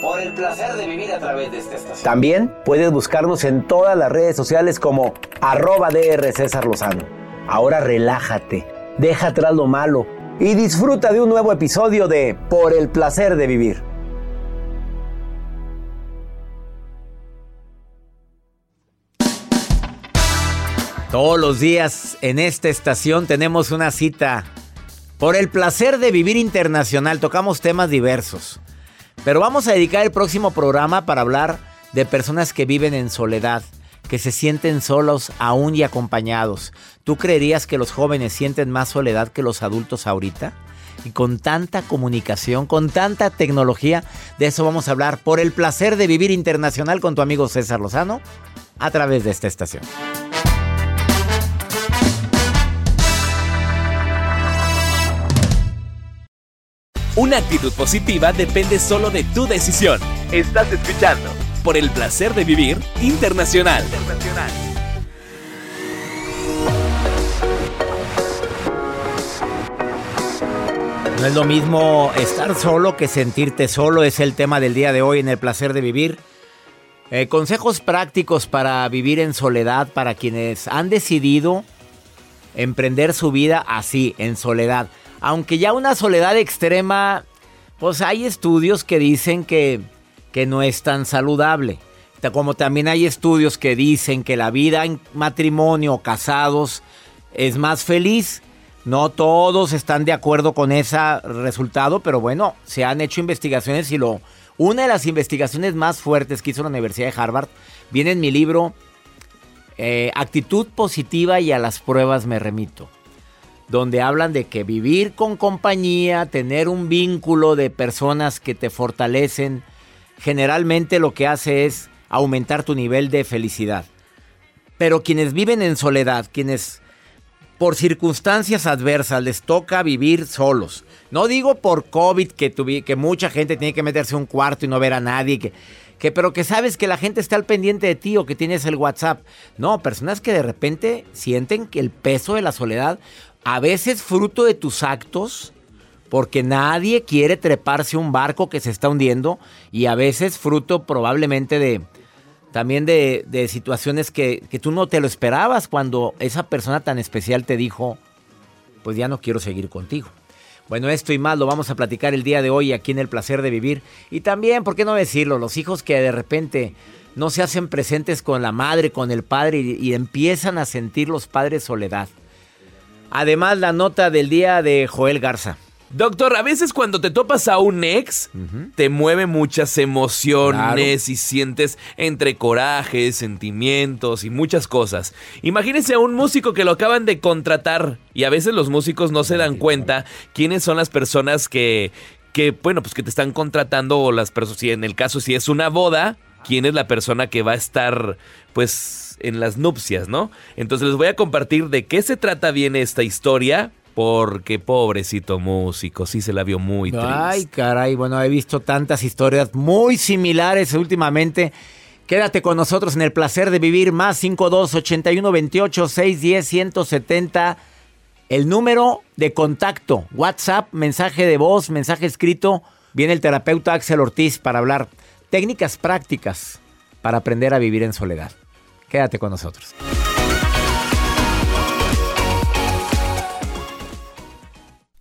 Por el placer de vivir a través de esta estación. También puedes buscarnos en todas las redes sociales como arroba DR César Lozano. Ahora relájate, deja atrás lo malo y disfruta de un nuevo episodio de Por el placer de vivir. Todos los días en esta estación tenemos una cita por el placer de vivir internacional. Tocamos temas diversos. Pero vamos a dedicar el próximo programa para hablar de personas que viven en soledad, que se sienten solos aún y acompañados. ¿Tú creerías que los jóvenes sienten más soledad que los adultos ahorita? Y con tanta comunicación, con tanta tecnología, de eso vamos a hablar por el placer de vivir internacional con tu amigo César Lozano a través de esta estación. Una actitud positiva depende solo de tu decisión. Estás escuchando por el placer de vivir internacional. No es lo mismo estar solo que sentirte solo, es el tema del día de hoy en el placer de vivir. Eh, consejos prácticos para vivir en soledad para quienes han decidido emprender su vida así, en soledad. Aunque ya una soledad extrema, pues hay estudios que dicen que, que no es tan saludable. Como también hay estudios que dicen que la vida en matrimonio casados es más feliz. No todos están de acuerdo con ese resultado, pero bueno, se han hecho investigaciones y lo... Una de las investigaciones más fuertes que hizo la Universidad de Harvard viene en mi libro eh, Actitud positiva y a las pruebas me remito donde hablan de que vivir con compañía, tener un vínculo de personas que te fortalecen, generalmente lo que hace es aumentar tu nivel de felicidad. Pero quienes viven en soledad, quienes por circunstancias adversas les toca vivir solos, no digo por COVID que, que mucha gente tiene que meterse un cuarto y no ver a nadie, que, pero que sabes que la gente está al pendiente de ti o que tienes el WhatsApp. No, personas que de repente sienten que el peso de la soledad a veces fruto de tus actos, porque nadie quiere treparse un barco que se está hundiendo, y a veces fruto probablemente de también de, situaciones que, que tú no te lo esperabas cuando esa persona tan especial te dijo, pues ya no quiero seguir contigo. Bueno, esto y más lo vamos a platicar el día de hoy aquí en El Placer de Vivir. Y también, ¿por qué no decirlo? Los hijos que de repente no se hacen presentes con la madre, con el padre y empiezan a sentir los padres soledad. Además, la nota del día de Joel Garza. Doctor, a veces cuando te topas a un ex, te mueve muchas emociones y sientes entre corajes, sentimientos y muchas cosas. Imagínese a un músico que lo acaban de contratar y a veces los músicos no se dan cuenta quiénes son las personas que, que bueno, pues que te están contratando o las personas, si en el caso si es una boda, quién es la persona que va a estar, pues, en las nupcias, ¿no? Entonces les voy a compartir de qué se trata bien esta historia. Porque pobrecito músico, sí se la vio muy triste. Ay, caray, bueno, he visto tantas historias muy similares últimamente. Quédate con nosotros en el placer de vivir más 52 81 28 610 170. El número de contacto, WhatsApp, mensaje de voz, mensaje escrito. Viene el terapeuta Axel Ortiz para hablar técnicas prácticas para aprender a vivir en soledad. Quédate con nosotros.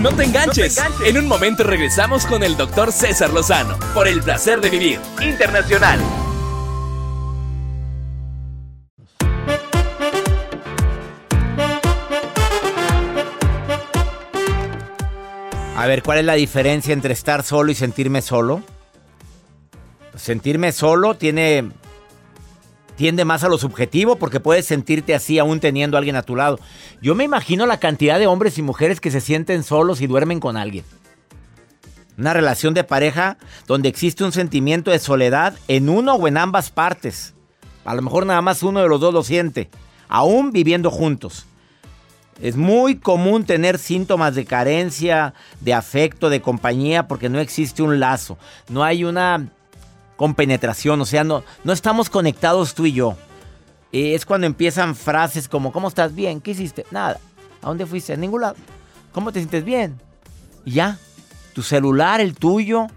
No te enganches. En un momento regresamos con el doctor César Lozano por el placer de vivir internacional. A ver, ¿cuál es la diferencia entre estar solo y sentirme solo? Sentirme solo tiene tiende más a lo subjetivo porque puedes sentirte así aún teniendo a alguien a tu lado. Yo me imagino la cantidad de hombres y mujeres que se sienten solos y duermen con alguien. Una relación de pareja donde existe un sentimiento de soledad en uno o en ambas partes. A lo mejor nada más uno de los dos lo siente, aún viviendo juntos. Es muy común tener síntomas de carencia, de afecto, de compañía, porque no existe un lazo. No hay una compenetración, o sea, no, no estamos conectados tú y yo. Eh, es cuando empiezan frases como, ¿cómo estás? Bien, ¿qué hiciste? Nada. ¿A dónde fuiste? A ningún lado. ¿Cómo te sientes bien? Y ya, tu celular, el tuyo,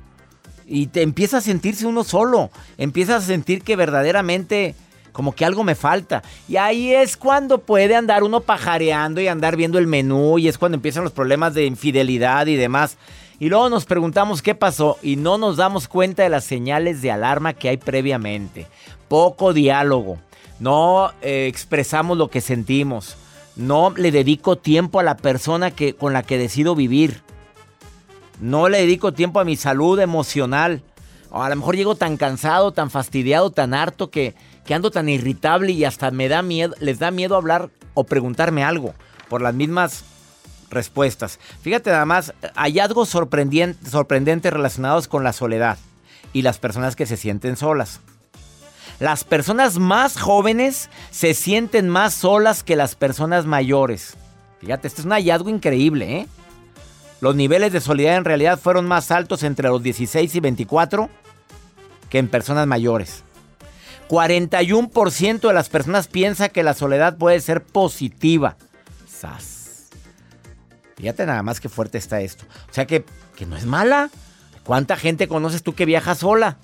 y te empieza a sentirse uno solo. Empiezas a sentir que verdaderamente como que algo me falta. Y ahí es cuando puede andar uno pajareando y andar viendo el menú y es cuando empiezan los problemas de infidelidad y demás. Y luego nos preguntamos qué pasó y no nos damos cuenta de las señales de alarma que hay previamente. Poco diálogo. No eh, expresamos lo que sentimos. No le dedico tiempo a la persona que, con la que decido vivir. No le dedico tiempo a mi salud emocional. O a lo mejor llego tan cansado, tan fastidiado, tan harto que, que ando tan irritable y hasta me da miedo, les da miedo hablar o preguntarme algo por las mismas respuestas. Fíjate nada más, hallazgos sorprendentes, relacionados con la soledad y las personas que se sienten solas. Las personas más jóvenes se sienten más solas que las personas mayores. Fíjate, este es un hallazgo increíble, ¿eh? Los niveles de soledad en realidad fueron más altos entre los 16 y 24 que en personas mayores. 41% de las personas piensa que la soledad puede ser positiva. ¡Sas! Fíjate nada más que fuerte está esto. O sea que, que no es mala. ¿Cuánta gente conoces tú que viaja sola?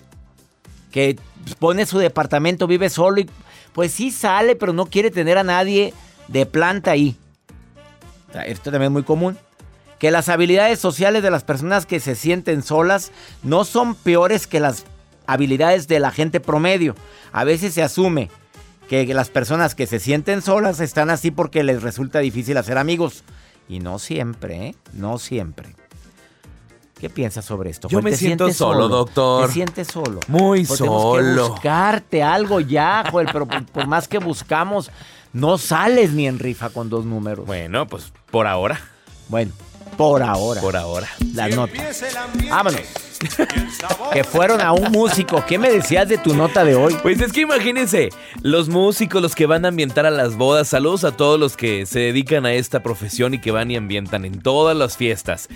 Que pone su departamento, vive solo y pues sí sale, pero no quiere tener a nadie de planta ahí. Esto también es muy común. Que las habilidades sociales de las personas que se sienten solas no son peores que las habilidades de la gente promedio. A veces se asume que las personas que se sienten solas están así porque les resulta difícil hacer amigos. Y no siempre, ¿eh? No siempre. ¿Qué piensas sobre esto? Yo Joel? me ¿Te siento solo, doctor. ¿Te sientes solo? Muy Pues tenemos que solo. buscarte algo ya, Joel, pero por, por más que buscamos, no sales ni en rifa con dos números. Bueno, pues por ahora. Bueno, por ahora. Por ahora. La nota. Vámonos. Que fueron a un músico. ¿Qué me decías de tu nota de hoy? Pues es que imagínense, los músicos, los que van a ambientar a las bodas, saludos a todos los que se dedican a esta profesión y que van y ambientan en todas las fiestas.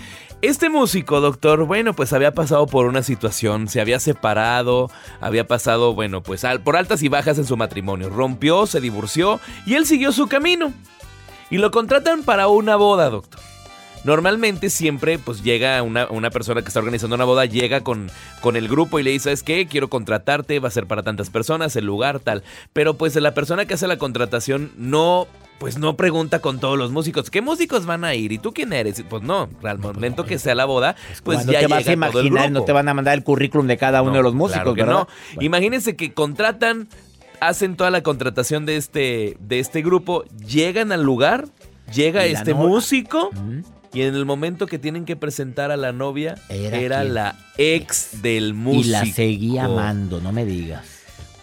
Este músico, doctor, bueno, pues había pasado por una situación, se había separado, había pasado, bueno, pues al- por altas y bajas en su matrimonio, rompió, se divorció y él siguió su camino. Y lo contratan para una boda, doctor. Normalmente siempre pues llega una, una persona que está organizando una boda, llega con, con el grupo y le dice, ¿sabes qué? Quiero contratarte, va a ser para tantas personas, el lugar, tal. Pero pues la persona que hace la contratación no, pues no pregunta con todos los músicos, ¿qué músicos van a ir? ¿Y tú quién eres? Pues no, al momento que sea la boda, pues Cuando ya te vas a llega todo el imaginar, no te van a mandar el currículum de cada uno No, de los músicos, claro que ¿verdad? no. Imagínense que contratan, hacen toda la contratación de este, de este grupo, llegan al lugar, llega este no- músico y en el momento que tienen que presentar a la novia, Era la ex del músico. Y la seguía amando, no me digas.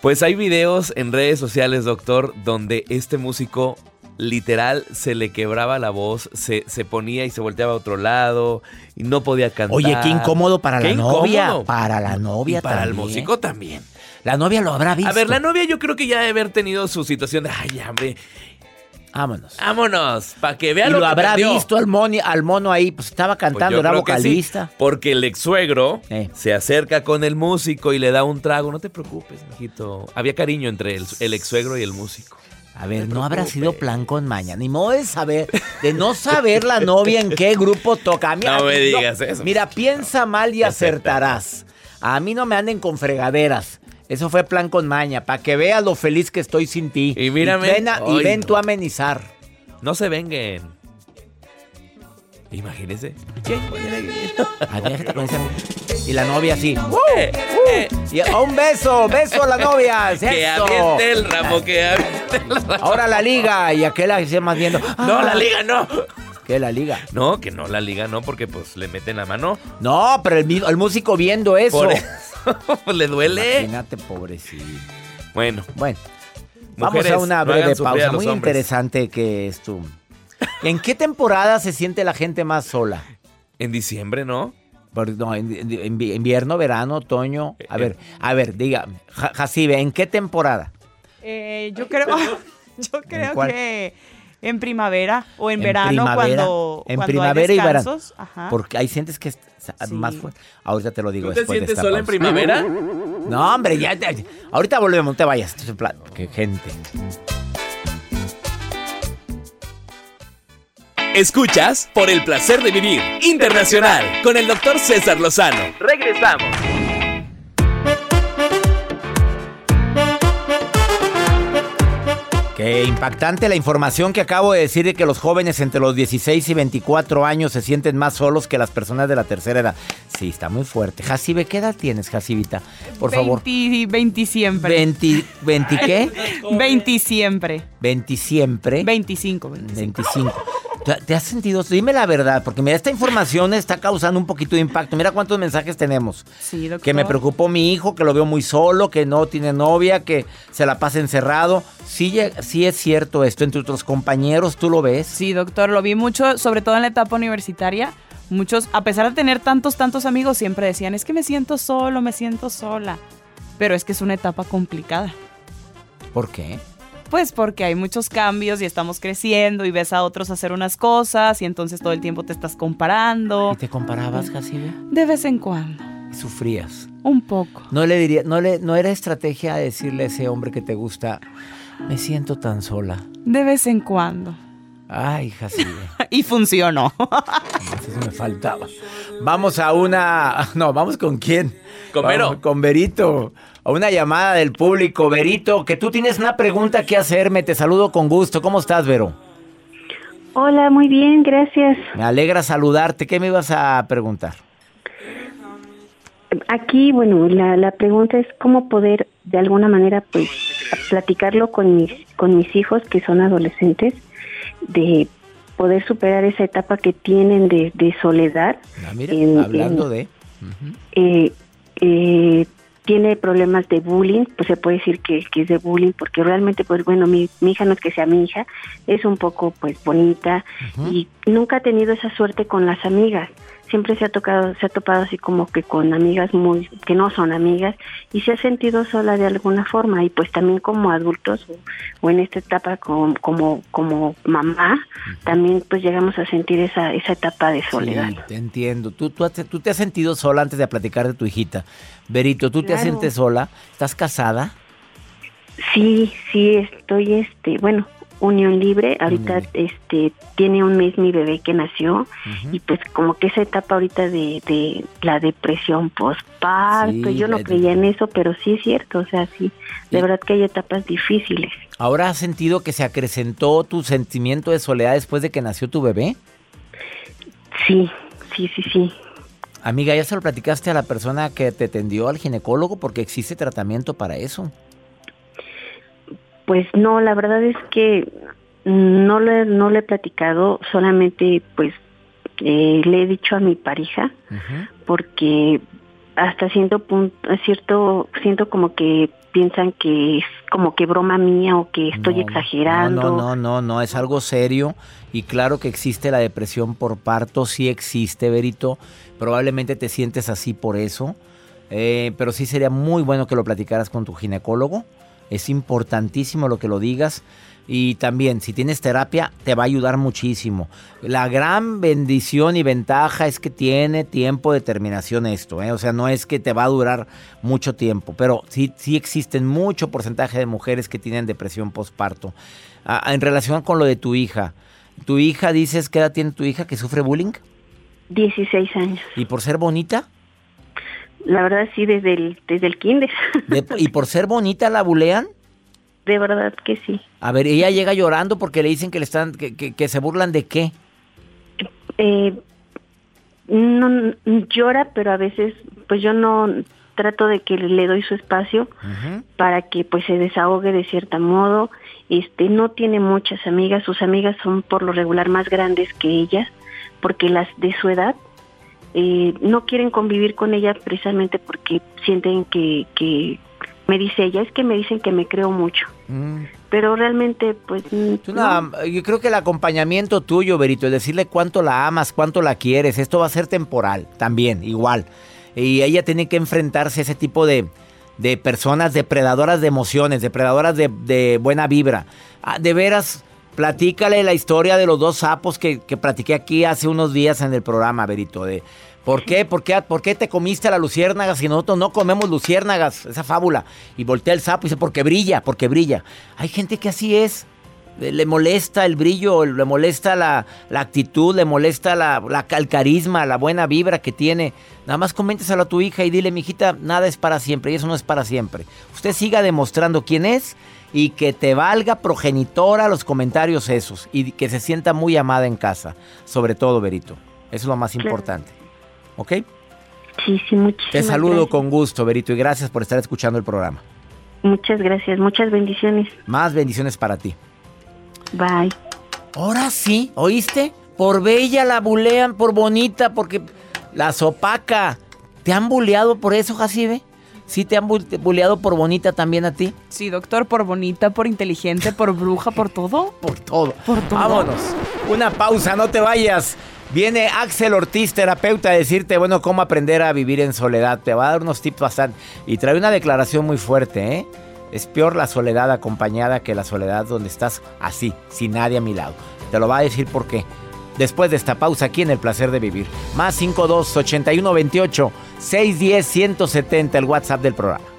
Pues hay videos en redes sociales, doctor, donde este músico literal se le quebraba la voz, se, se ponía y se volteaba a otro lado y no podía cantar. Oye, qué incómodo para Qué la novia. Para la novia Y para el músico también. La novia lo habrá visto. A ver, la novia yo creo que ya debe haber tenido su situación de, ay, hombre, Vámonos. vámonos, para que vea y lo, lo que habrá perdió". visto al, moni- al mono ahí, pues estaba Pues cantando, yo era sí, vocalista. porque el ex suegro Eh. se acerca con el músico y le da un trago. No te preocupes, mijito. Había cariño entre el, el ex suegro y el músico. A ver, no habrá sido plan con maña. Ni modo de saber, de no saber la novia en qué grupo toca. A mí- No me digas eso. Mira, piensa mal y acertarás. A mí no me anden con fregaderas. Eso fue plan con maña, para que veas lo feliz que estoy sin ti. Y mírame. ven, a- y Ay, ven no. tú a amenizar. No se venguen. Imagínense. Esa- Y la novia así. Eh, eh, Y, oh, un beso, beso a la novia. que eso. aviente el ramo, que aviente el ramo. Ahora la liga y aquel se más viendo. No, la liga no. ¿Qué la liga? No, que no la liga no, porque pues le meten la mano. No, pero el, el músico viendo eso. Por eso, le duele. Imagínate, pobrecito. Bueno, Bueno, vamos a una breve pausa. Muy hombres. interesante que es tú. ¿En qué temporada se siente la gente más sola? en diciembre, ¿no? Por- no, en- en- en- invierno, verano, otoño. A Eh, ver, a ver, diga, Ja- Jacibe, ¿en qué temporada? Eh, yo creo, yo creo que en primavera o en, En verano primavera, cuando, en cuando primavera hay y verano. Ajá. Porque ahí sientes que Sí. más fuerte. Ahorita te lo digo ¿Tú te después de sientes esta sola en primavera? No, hombre, ya, ahorita volvemos, no te vayas. Qué gente. Escuchas por el placer de vivir internacional con el doctor César Lozano. Regresamos. Qué impactante la información que acabo de decir de que los jóvenes entre los 16 y 24 años se sienten más solos que las personas de la tercera edad. Sí, está muy fuerte. Jacibe, ¿qué edad tienes, Jacibita? Por favor. 20, 20 siempre. 20, 20 qué? 20 siempre. 20 siempre. 25. 25. 25. ¿Te- ¿Te has sentido? Dime la verdad, porque mira, esta información está causando un poquito de impacto. Mira cuántos mensajes tenemos. Sí, doctor. Que me preocupó mi hijo, que lo veo muy solo, que no tiene novia, que se la pasa encerrado. Sí, sí es cierto esto entre tus compañeros, ¿tú lo ves? Sí, doctor, lo vi mucho, sobre todo en la etapa universitaria. Muchos, a pesar de tener tantos, tantos amigos, siempre decían, es que me siento solo, me siento sola. Pero es que es una etapa complicada. ¿Por qué? Pues porque hay muchos cambios y estamos creciendo y ves a otros hacer unas cosas y entonces todo el tiempo te estás comparando. ¿Y te comparabas, Jacibe? De vez en cuando, Sufrías. un poco. No le diría, no le, no era estrategia decirle a ese hombre que te gusta, me siento tan sola. De vez en cuando. Ay, Jacibe. Y funcionó. Eso me faltaba. Vamos a una. No, vamos con quién. Con Vero. Vamos con Verito. A una llamada del público. Verito, que tú tienes una pregunta que hacerme. Te saludo con gusto. ¿Cómo estás, Vero? Hola, muy bien, gracias. Me alegra saludarte. ¿Qué me ibas a preguntar? Aquí, bueno, la, la pregunta es cómo poder de alguna manera, pues, platicarlo con mis, con mis hijos que son adolescentes, de poder superar esa etapa que tienen de, de soledad. Ah, mira, En- hablando en- de... eh, eh, tiene problemas de bullying, pues se puede decir que, que es de bullying, porque realmente, pues bueno, mi, mi hija no es que sea mi hija, es un poco pues bonita y nunca ha tenido esa suerte con las amigas. Siempre se ha tocado, se ha topado así como que con amigas muy, que no son amigas y se ha sentido sola de alguna forma y pues también como adultos o, o en esta etapa como, como, como mamá, también pues llegamos a sentir esa, esa etapa de soledad. Sí, te entiendo. ¿Tú, tú, tú te has sentido sola antes de platicar de tu hijita. Berito, ¿tú te Claro. sientes sola? ¿Estás casada? Sí, sí, estoy, este, bueno, unión libre. Ahorita, este, tiene un mes mi bebé que nació y pues como que esa etapa ahorita de, de la depresión postparto, Sí, yo no creía en eso, pero sí es cierto, o sea, sí, de verdad que hay etapas difíciles. ¿Ahora has sentido que se acrecentó tu sentimiento de soledad después de que nació tu bebé? Sí, sí, sí, sí. Amiga, ¿ya se lo platicaste a la persona que te atendió al ginecólogo? Porque existe tratamiento para eso. Pues no, la verdad es que no le, no le he platicado, solamente pues eh, le he dicho a mi pareja, porque hasta cierto punto, cierto, siento como que piensan que es como que broma mía o que estoy exagerando. No, no, no, no, no, es algo serio y claro que existe la depresión por parto, sí existe, Berito. Probablemente te sientes así por eso, eh, pero sí sería muy bueno que lo platicaras con tu ginecólogo. Es importantísimo lo que lo digas. Y también, si tienes terapia, te va a ayudar muchísimo. La gran bendición y ventaja es que tiene tiempo de terminación esto. ¿eh? O sea, no es que te va a durar mucho tiempo, pero sí, sí existen mucho porcentaje de mujeres que tienen depresión postparto. Ah, en relación con lo de tu hija, ¿tu hija dices qué edad tiene tu hija que sufre bullying? 16 años. ¿Y por ser bonita? La verdad sí, desde el, desde el kinder. De- ¿Y por ser bonita la bulean? De verdad que sí. A ver, ella llega llorando porque le dicen que le están, que, que- que se burlan de qué. Eh, no llora, pero a veces pues yo no trato de que le doy su espacio para que pues se desahogue de cierta modo. Este no tiene muchas amigas, sus amigas son por lo regular más grandes que ellas, porque las de su edad eh, no quieren convivir con ella precisamente porque sienten que, que me dice ella, es que me dicen que me creo mucho, pero realmente pues yo creo que el acompañamiento tuyo, Berito, el decirle cuánto la amas, cuánto la quieres, esto va a ser temporal también, igual. Y ella tiene que enfrentarse a ese tipo de, de personas depredadoras de emociones, depredadoras de, de buena vibra. Ah, de veras, platícale la historia de los dos sapos que, que platiqué aquí hace unos días en el programa, Berito. De, ¿Por qué? ¿Por qué, ¿Por qué te comiste la luciérnaga si nosotros no comemos luciérnagas? Esa fábula. Y voltea el sapo y dice, porque brilla, porque brilla. Hay gente que así es. Le le molesta el brillo, le molesta la, la actitud, le molesta la, la- el carisma, la buena vibra que tiene. Nada más coménteselo a tu hija y dile, mijita, nada es para siempre y eso no es para siempre. Usted siga demostrando quién es y que te valga progenitora los comentarios esos y que se sienta muy amada en casa. Sobre todo, Berito. Eso es lo más Claro. importante. ¿Ok? sí, sí, muchísimas Te saludo gracias. con gusto, Berito, y gracias por estar escuchando el programa. Muchas gracias, muchas bendiciones. Más bendiciones para ti. Bye. Ahora sí, ¿oíste? Por bella la bulean, por bonita, porque la sopaca. ¿Te han buleado por eso, Jacibe? ¿Sí te han bu- buleado por bonita también a ti? Sí, doctor, por bonita, por inteligente, por bruja, por todo. Por todo. Por todo. Vámonos. Una pausa, no te vayas. Viene Axel Ortiz, terapeuta, a decirte, bueno, cómo aprender a vivir en soledad. Te va a dar unos tips bastante. Y trae una declaración muy fuerte, ¿eh? Es peor la soledad acompañada que la soledad donde estás así, sin nadie a mi lado. Te lo va a decir por qué. Después de esta pausa aquí en El Placer de Vivir. Más 52 81 28 610 170 el WhatsApp del programa.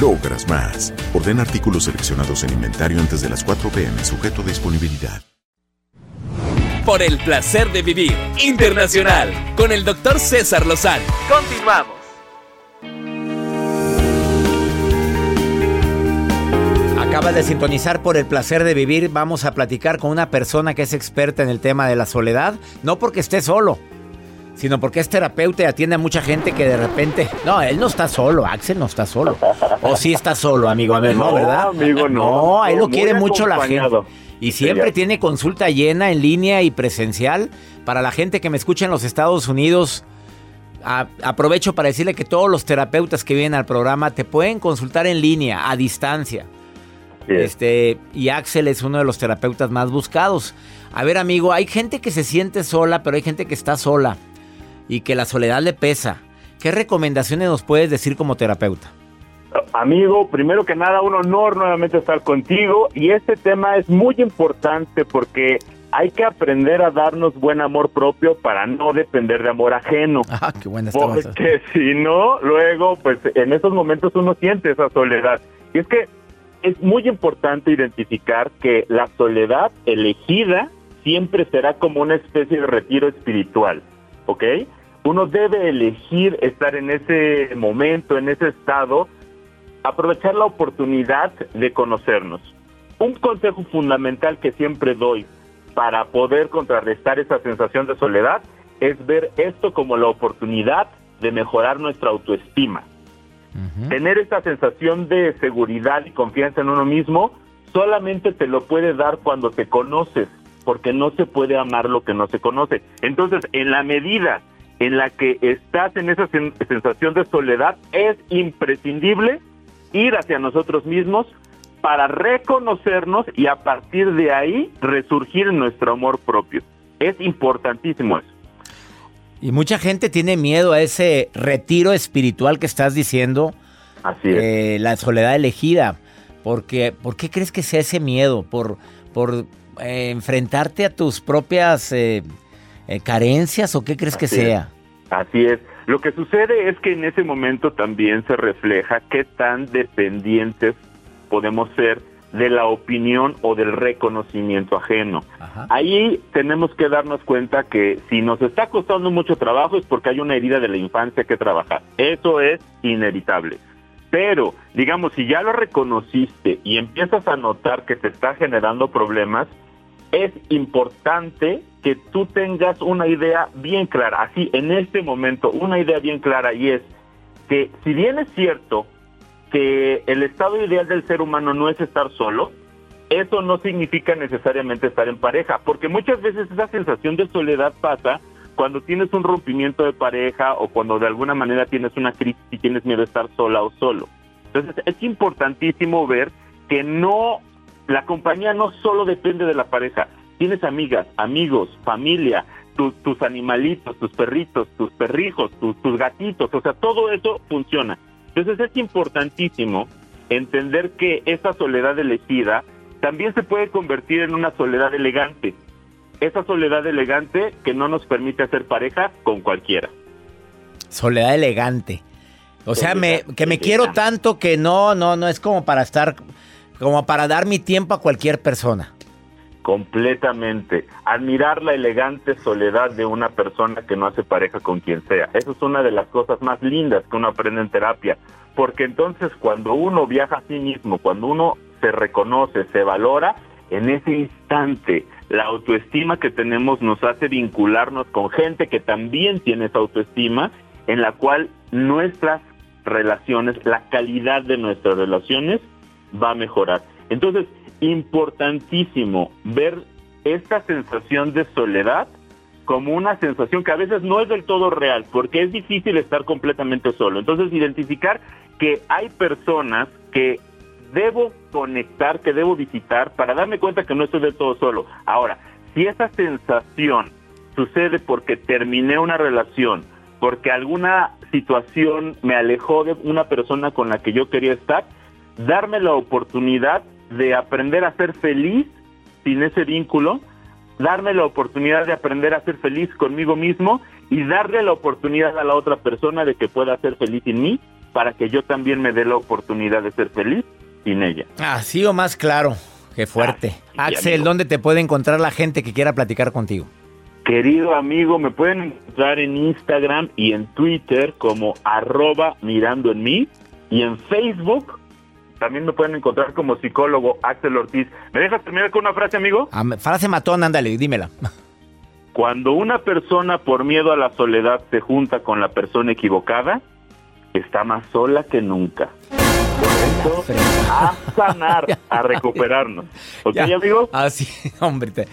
logras más. Orden artículos seleccionados en inventario antes de las 4 pm, sujeto a disponibilidad. Por el placer de vivir internacional con el doctor César Lozano. Continuamos. Acabas de sintonizar por el placer de vivir. Vamos a platicar con una persona que es experta en el tema de la soledad, no porque esté solo, sino porque es terapeuta y atiende a mucha gente que de repente. No, él no está solo, Axel no está solo. O sí está solo, amigo. A ver, no, No, ¿verdad? amigo, no. No, a él lo quiere mucho la gente. Y siempre Sí, tiene consulta llena en línea y presencial. Para la gente que me escucha en los Estados Unidos, a- aprovecho para decirle que todos los terapeutas que vienen al programa te pueden consultar en línea, a distancia. Este, y Axel es uno de los terapeutas más buscados. A ver, amigo, hay gente que se siente sola, pero hay gente que está sola y que la soledad le pesa. ¿Qué recomendaciones nos puedes decir como terapeuta? Amigo, primero que nada, un honor nuevamente estar contigo y este tema es muy importante porque hay que aprender a darnos buen amor propio para no depender de amor ajeno. Ah, qué buena. Porque si no, luego, pues en esos momentos uno siente esa soledad. Y es que es muy importante identificar que la soledad elegida siempre será como una especie de retiro espiritual, ¿ok? Uno debe elegir estar en ese momento, en ese estado, aprovechar la oportunidad de conocernos. Un consejo fundamental que siempre doy para poder contrarrestar esa sensación de soledad es ver esto como la oportunidad de mejorar nuestra autoestima. Tener esa sensación de seguridad y confianza en uno mismo solamente te lo puede dar cuando te conoces, porque no se puede amar lo que no se conoce. Entonces, en la medida en la que estás en esa sen- sensación de soledad, es imprescindible ir hacia nosotros mismos para reconocernos y a partir de ahí resurgir en nuestro amor propio. Es importantísimo eso. Y mucha gente tiene miedo a ese retiro espiritual que estás diciendo. Así es. eh, la soledad elegida. Porque, ¿Por qué crees que sea ese miedo? ¿Por, por eh, enfrentarte a tus propias eh, eh, carencias o qué crees que es. sea? Así es. Lo que sucede es que en ese momento también se refleja qué tan dependientes podemos ser de la opinión o del reconocimiento ajeno. Ahí tenemos que darnos cuenta que si nos está costando mucho trabajo es porque hay una herida de la infancia que trabajar. Eso es inevitable. Pero, digamos, si ya lo reconociste y empiezas a notar que te está generando problemas, es importante tú tengas una idea bien clara, así en este momento, una idea bien clara y es que si bien es cierto que el estado ideal del ser humano no es estar solo, eso no significa necesariamente estar en pareja, porque muchas veces esa sensación de soledad pasa cuando tienes un rompimiento de pareja o cuando de alguna manera tienes una crisis y tienes miedo de estar sola o solo. Entonces es importantísimo ver que no, la compañía no solo depende de la pareja, tienes amigas, amigos, familia, tu- tus animalitos, tus perritos, tus perrijos, tus, tus gatitos, o sea, todo eso funciona. Entonces es importantísimo entender que esa soledad elegida también se puede convertir en una soledad elegante. Esa soledad elegante que no nos permite hacer pareja con cualquiera. Soledad elegante. O sea, me, que me quiero tanto que no, no, no es como para estar, como para dar mi tiempo a cualquier persona. Completamente. Admirar la elegante soledad de una persona que no hace pareja con quien sea. Eso es una de las cosas más lindas que uno aprende en terapia. Porque entonces cuando uno viaja a sí mismo, cuando uno se reconoce, se valora, en ese instante la autoestima que tenemos nos hace vincularnos con gente que también tiene esa autoestima, en la cual nuestras relaciones, la calidad de nuestras relaciones va a mejorar. Entonces, importantísimo ver esta sensación de soledad como una sensación que a veces no es del todo real, porque es difícil estar completamente solo. Entonces, identificar que hay personas que debo conectar, que debo visitar para darme cuenta que no estoy del todo solo. Ahora, si esa sensación sucede porque terminé una relación, porque alguna situación me alejó de una persona con la que yo quería estar, darme la oportunidad de aprender a ser feliz sin ese vínculo, darme la oportunidad de aprender a ser feliz conmigo mismo y darle la oportunidad a la otra persona de que pueda ser feliz sin mí para que yo también me dé la oportunidad de ser feliz sin ella. Así o más claro. Qué fuerte. Axel, ¿dónde te puede encontrar la gente que quiera platicar contigo? Querido amigo, me pueden encontrar en Instagram y en Twitter como arroba mirando en mí y en Facebook también me pueden encontrar como psicólogo Axel Ortiz. ¿Me dejas terminar con una frase, amigo? Ah, frase matón, ándale, dímela. Cuando una persona por miedo a la soledad se junta con la persona equivocada, está más sola que nunca. Por eso, a sanar, a recuperarnos. ¿Ok, amigo? Así, hombre, te,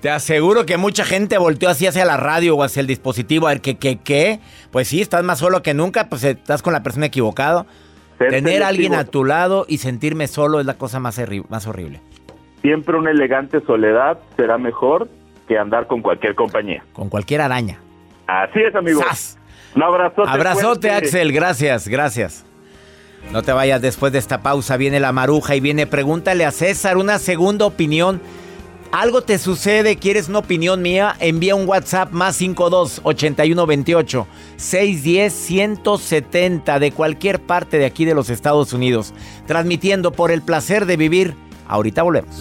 te, aseguro que mucha gente volteó así hacia la radio o hacia el dispositivo a ver qué, qué, qué. Pues sí, estás más solo que nunca, pues estás con la persona equivocada. Tener a alguien a tu lado y sentirme solo es la cosa más, más horrible. Siempre una elegante soledad será mejor que andar con cualquier compañía. Con cualquier araña. Así es, amigo. Un abrazote. Abrazote, Axel. Gracias, gracias. No te vayas después de esta pausa. Viene la maruja y viene pregúntale a César una segunda opinión. Algo te sucede, quieres una opinión mía, envía un WhatsApp más 52 81 28 610 170 de cualquier parte de aquí de los Estados Unidos, transmitiendo por el placer de vivir. Ahorita volvemos.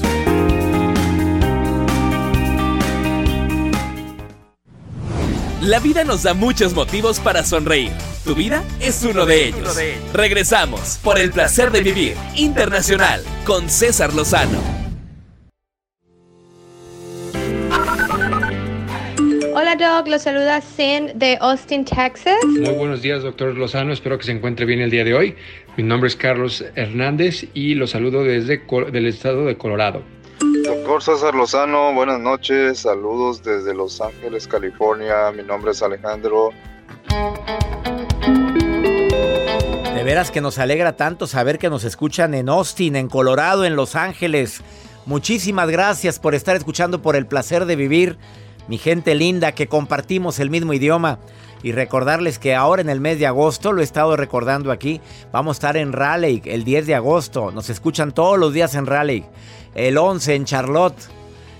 La vida nos da muchos motivos para sonreír. Tu vida es uno de ellos. Regresamos por el placer de vivir internacional con César Lozano. Hola Doc, los saluda Sin de Austin, Texas. Muy buenos días, doctor Lozano. Espero que se encuentre bien el día de hoy. Mi nombre es Carlos Hernández y los saludo desde el estado de Colorado. Doctor César Lozano, buenas noches. Saludos desde Los Ángeles, California. Mi nombre es Alejandro. De veras que nos alegra tanto saber que nos escuchan en Austin, en Colorado, en Los Ángeles. Muchísimas gracias por estar escuchando por el placer de vivir mi gente linda que compartimos el mismo idioma. Y recordarles que ahora en el mes de agosto, lo he estado recordando aquí, vamos a estar en Raleigh el 10 de agosto. Nos escuchan todos los días en Raleigh. El 11 en Charlotte.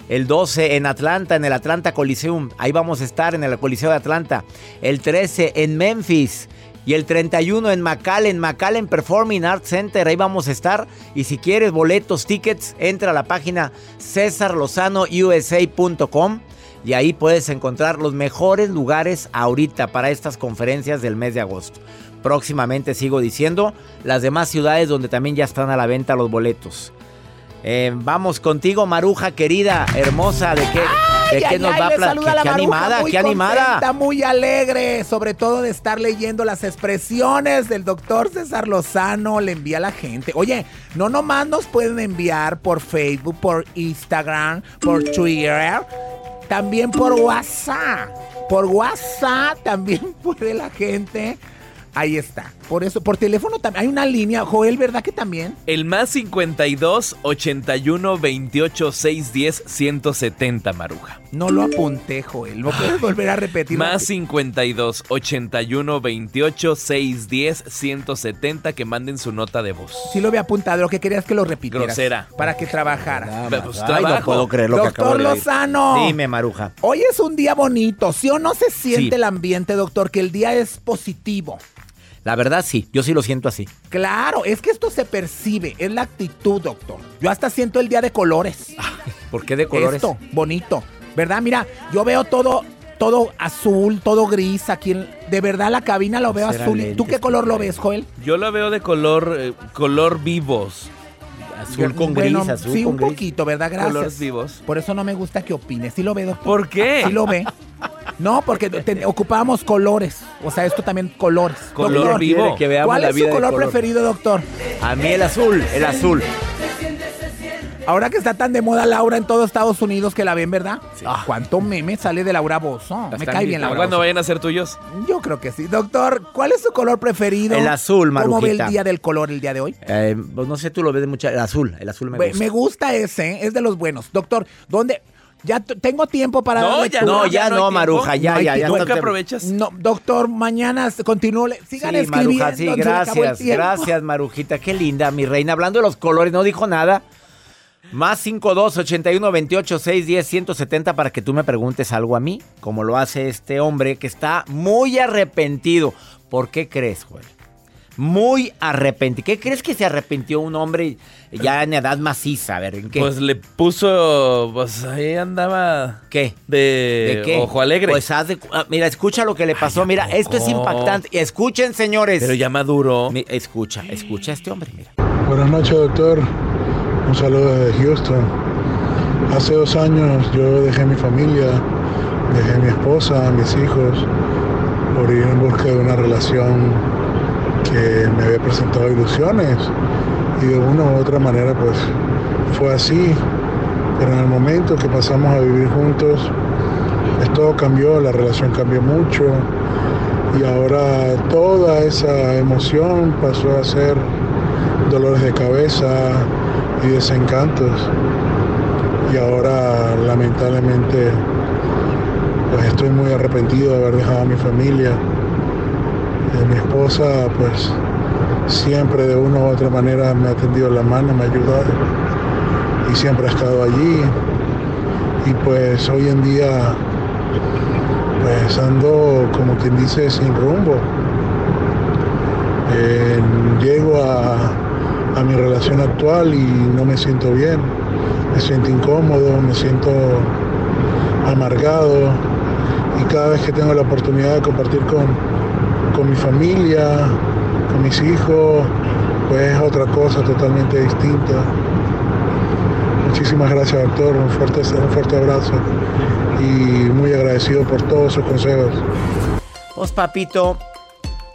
El 12 en Atlanta, en el Atlanta Coliseum. Ahí vamos a estar en el Coliseo de Atlanta. El 13 en Memphis. Y el 31 en McAllen, McAllen Performing Arts Center, ahí vamos a estar. Y si quieres boletos, tickets, entra a la página cesarlozanousa.com y ahí puedes encontrar los mejores lugares ahorita para estas conferencias del mes de agosto. Próximamente sigo diciendo las demás ciudades donde también ya están a la venta los boletos. Eh, vamos contigo, Maruja querida, hermosa, de qué, de qué nos va a platicar. Qué, animada, qué animada. Está muy alegre, sobre todo de estar leyendo las expresiones del doctor César Lozano. Le envía a la gente. Oye, no nomás nos pueden enviar por Facebook, por Instagram, por Twitter también por WhatsApp. Por WhatsApp también puede la gente. Ahí está. Por eso, por teléfono también. Hay una línea, Joel, ¿verdad que también? El más 52 81 28 610 170, Maruja. No lo apunté, Joel. ¿No puedes volver a repetir? Más 52 81 28 610 170 que manden su nota de voz. Sí lo había apuntado, lo que querías que lo repitieras. Grosera. Para que trabajara. Pues, Ay, trabajo. no puedo creer lo que Doctor acabo de. Lozano. Dime, Maruja. Hoy es un día bonito, ¿sí o no se siente Sí. el ambiente, doctor? Que el día es positivo. La verdad sí, yo sí lo siento así. Claro, es que esto se percibe, es la actitud, doctor. Yo hasta siento el día de colores. ¿Por qué de colores? Esto, bonito. ¿Verdad? Mira, yo veo todo, todo azul, todo gris. Aquí, en- de verdad, la cabina lo veo azul. ¿Y ¿Tú lentes qué color lo ves, Joel? Yo lo veo de color, eh, color vivos. Azul con gris, Bueno, azul Sí, con un gris. poquito, ¿verdad? Gracias. Colores vivos. Por eso no me gusta que opines. ¿Sí lo ve, doctor? ¿Por qué? Sí lo ve. No, porque te- ocupábamos colores. O sea, esto también colores. Color Doctor, vivo. Que veamos ¿Cuál la es su vida de color, color. preferido, doctor? A mí el azul, el azul. Ahora que está tan de moda Laura en todo Estados Unidos que la ven, ¿verdad? Ah, ¿Cuánto meme sale de Laura Bozo? Me cae bien Laura ¿Cuándo vayan a ser tuyos? Yo creo que sí. Doctor, ¿cuál es su color preferido? El azul, ¿Cómo ve el Marujita. día del color el día de hoy? Eh, pues no sé, tú lo ves de mucha... El azul, el azul me gusta. Me gusta ese, ¿eh? es de los buenos. Doctor, ¿dónde? Ya tengo tiempo para No, ya no, ya no. Maruja, ya, No ya, ya. ¿Nunca estás- aprovechas? No, doctor, mañana continúo. Sigan Sí, escribiendo. Maruja, sí, gracias, gracias, Marujita. Qué linda, mi reina. Hablando de los colores, no dijo nada. Más 52 81 28 610 170 para que tú me preguntes algo a mí, como lo hace este hombre que está muy arrepentido. ¿Por qué crees, Joel? Muy arrepentido. ¿Qué crees que se arrepintió un hombre ya en edad maciza? A ver, ¿en qué? Pues le puso, pues ahí andaba ¿Qué? de, ¿De qué? ojo alegre. Pues haz de ah, mira, escucha lo que le pasó. mira, esto es impactante. Y Escuchen, señores. Pero ya maduro. Escucha, escucha a este hombre, mira. Buenas noches, doctor. Un saludo desde Houston. Hace dos años yo dejé mi familia, dejé mi esposa, mis hijos, por ir en busca de una relación que me había presentado ilusiones. Y de una u otra manera, pues fue así. Pero en el momento que pasamos a vivir juntos, pues todo cambió, la relación cambió mucho. Y ahora toda esa emoción pasó a ser dolores de cabeza y desencantos. Y ahora lamentablemente pues estoy muy arrepentido de haber dejado a mi familia. Mi esposa pues siempre de una u otra manera me ha tendido la mano, me ha ayudado y siempre ha estado allí. Y pues hoy en día pues ando como quien dice sin rumbo. Llego a, a mi relación actual y no me siento bien, me siento incómodo, me siento amargado y cada vez que tengo la oportunidad de compartir con, con mi familia, con mis hijos, pues es otra cosa totalmente distinta. Muchísimas gracias doctor, un fuerte, un fuerte abrazo y muy agradecido por todos sus consejos. Pues papito,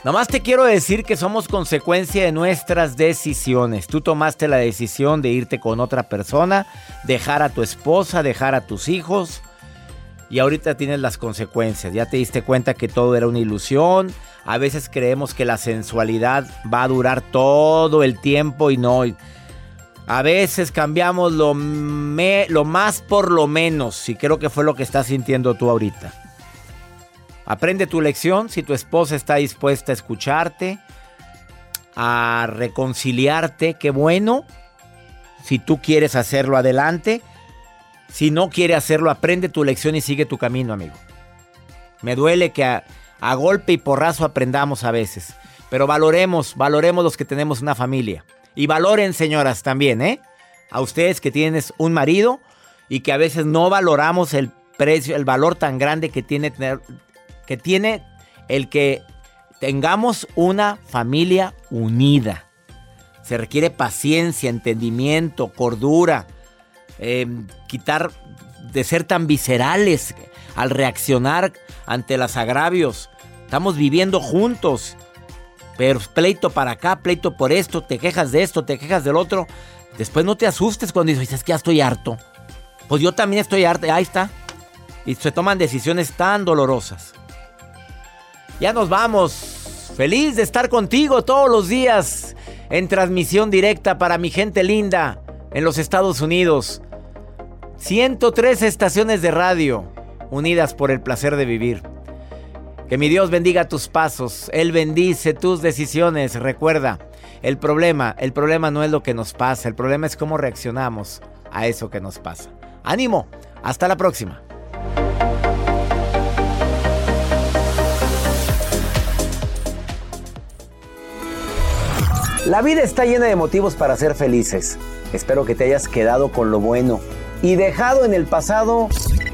nomás te quiero decir que somos consecuencia de nuestras decisiones. Tú tomaste la decisión de irte con otra persona, dejar a tu esposa, dejar a tus hijos. Y ahorita tienes las consecuencias. Ya te diste cuenta que todo era una ilusión. A veces creemos que la sensualidad va a durar todo el tiempo y no. A veces cambiamos lo, me- lo más por lo menos. Y creo que fue lo que estás sintiendo tú ahorita. Aprende tu lección si tu esposa está dispuesta a escucharte, a reconciliarte, qué bueno. Si tú quieres hacerlo, adelante. Si no quiere hacerlo, aprende tu lección y sigue tu camino, amigo. Me duele que a, a golpe y porrazo aprendamos a veces. Pero valoremos, valoremos los que tenemos una familia. Y valoren, señoras, también, ¿eh? A ustedes que tienes un marido y que a veces no valoramos el precio, el valor tan grande que tiene tener, que tiene el que tengamos una familia unida. Se requiere paciencia, entendimiento, cordura, eh, quitar de ser tan viscerales al reaccionar ante los agravios. Estamos viviendo juntos, pero pleito para acá, pleito por esto, te quejas de esto, te quejas del otro. Después no te asustes cuando dices, es que ya estoy harto. Pues yo también estoy harto, ahí está. Y se toman decisiones tan dolorosas. Ya nos vamos. Feliz de estar contigo todos los días en transmisión directa para mi gente linda en los Estados Unidos. 103 estaciones de radio unidas por el placer de vivir. Que mi Dios bendiga tus pasos, Él bendice tus decisiones. Recuerda, el problema, el problema no es lo que nos pasa, el problema es cómo reaccionamos a eso que nos pasa. Ánimo, hasta la próxima. La vida está llena de motivos para ser felices. Espero que te hayas quedado con lo bueno y dejado en el pasado